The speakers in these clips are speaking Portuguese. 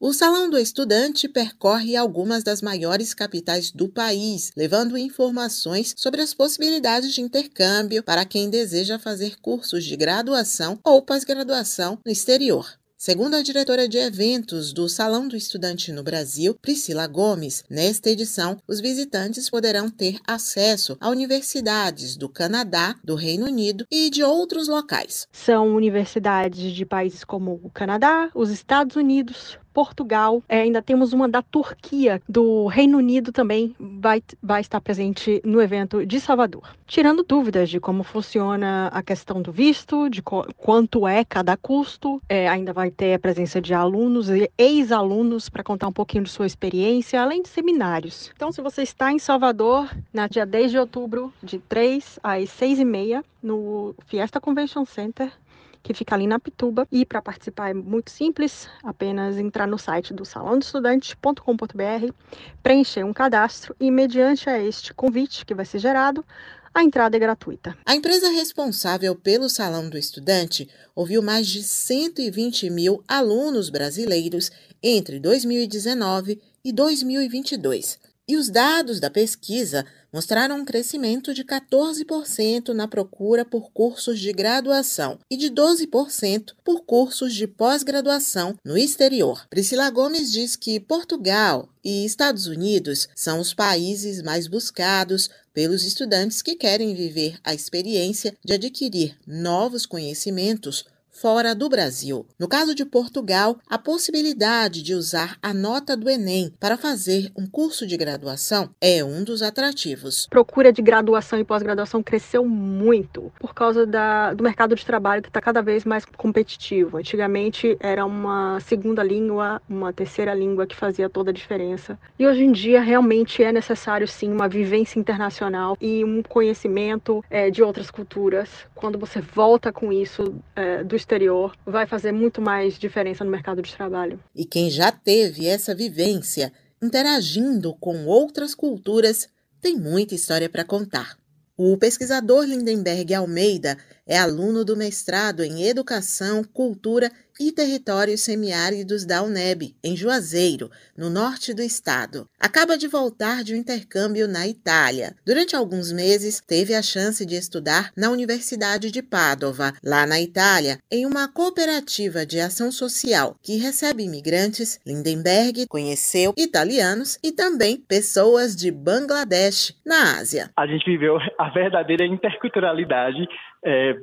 O Salão do Estudante percorre algumas das maiores capitais do país, levando informações sobre as possibilidades de intercâmbio para quem deseja fazer cursos de graduação ou pós-graduação no exterior. Segundo a diretora de eventos do Salão do Estudante no Brasil, Priscila Gomes, nesta edição, os visitantes poderão ter acesso a universidades do Canadá, do Reino Unido e de outros locais. São universidades de países como o Canadá, os Estados Unidos, Portugal, é, ainda temos uma da Turquia, do Reino Unido também vai, vai estar presente no evento de Salvador. Tirando dúvidas de como funciona a questão do visto, de quanto é cada custo, é, ainda vai ter a presença de alunos e ex-alunos para contar um pouquinho de sua experiência, além de seminários. Então, se você está em Salvador, na dia 10 de outubro, de 3 às 6 e meia, no Fiesta Convention Center, que fica ali na Pituba. E para participar é muito simples, apenas entrar no site do salãodoestudante.com.br, preencher um cadastro e, mediante a este convite que vai ser gerado, a entrada é gratuita. A empresa responsável pelo Salão do Estudante ouviu mais de 120 mil alunos brasileiros entre 2019 e 2022 e os dados da pesquisa mostraram um crescimento de 14% na procura por cursos de graduação e de 12% por cursos de pós-graduação no exterior. Priscila Gomes diz que Portugal e Estados Unidos são os países mais buscados pelos estudantes que querem viver a experiência de adquirir novos conhecimentos fora do Brasil. No caso de Portugal, a possibilidade de usar a nota do Enem para fazer um curso de graduação é um dos atrativos. Procura de graduação e pós-graduação cresceu muito por causa da, do mercado de trabalho que está cada vez mais competitivo. Antigamente era uma segunda língua, uma terceira língua que fazia toda a diferença. E hoje em dia realmente é necessário sim uma vivência internacional e um conhecimento é, de outras culturas. Quando você volta com isso é, do exterior vai fazer muito mais diferença no mercado de trabalho. E quem já teve essa vivência interagindo com outras culturas tem muita história para contar. O pesquisador Lindenberg Almeida é aluno do mestrado em Educação, Cultura e Territórios Semiáridos da UNEB, em Juazeiro, no norte do estado. Acaba de voltar de um intercâmbio na Itália. Durante alguns meses, teve a chance de estudar na Universidade de Padova, lá na Itália, em uma cooperativa de ação social que recebe imigrantes. Lindenberg conheceu italianos e também pessoas de Bangladesh, na Ásia. A gente viveu a verdadeira interculturalidade, é,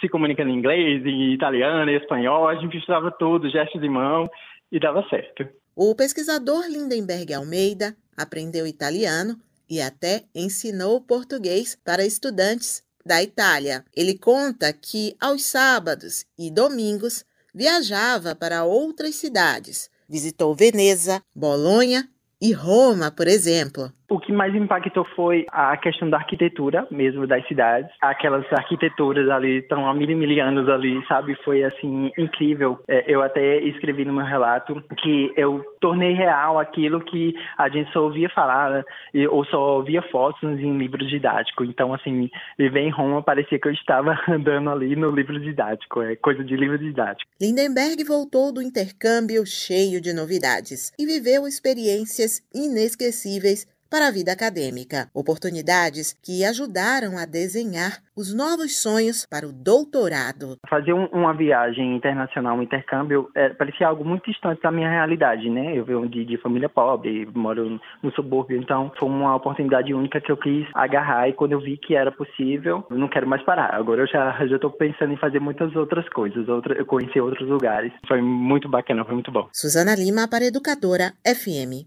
se comunicando em inglês, em italiano, em espanhol, a gente misturava tudo, gestos de mão, e dava certo. O pesquisador Lindenberg Almeida aprendeu italiano e até ensinou português para estudantes da Itália. Ele conta que aos sábados e domingos viajava para outras cidades. Visitou Veneza, Bolonha e Roma, por exemplo. O que mais impactou foi a questão da arquitetura mesmo das cidades. Aquelas arquiteturas ali estão há mil e mil anos ali, sabe? Foi assim incrível. É, eu até escrevi no meu relato que eu tornei real aquilo que a gente só ouvia falar né? ou só ouvia fotos em livros didáticos. Então, assim, viver em Roma parecia que eu estava andando ali no livro didático. É coisa de livro didático. Lindenberg voltou do intercâmbio cheio de novidades e viveu experiências inesquecíveis para a vida acadêmica, oportunidades que ajudaram a desenhar os novos sonhos para o doutorado. Fazer um, uma viagem internacional, um intercâmbio, é, parecia algo muito distante da minha realidade, né? Eu venho de, de família pobre, moro no subúrbio, então foi uma oportunidade única que eu quis agarrar e quando eu vi que era possível, eu não quero mais parar. Agora eu já já estou pensando em fazer muitas outras coisas, outra, eu conheci outros lugares. Foi muito bacana, foi muito bom. Suzana Lima para Educadora FM.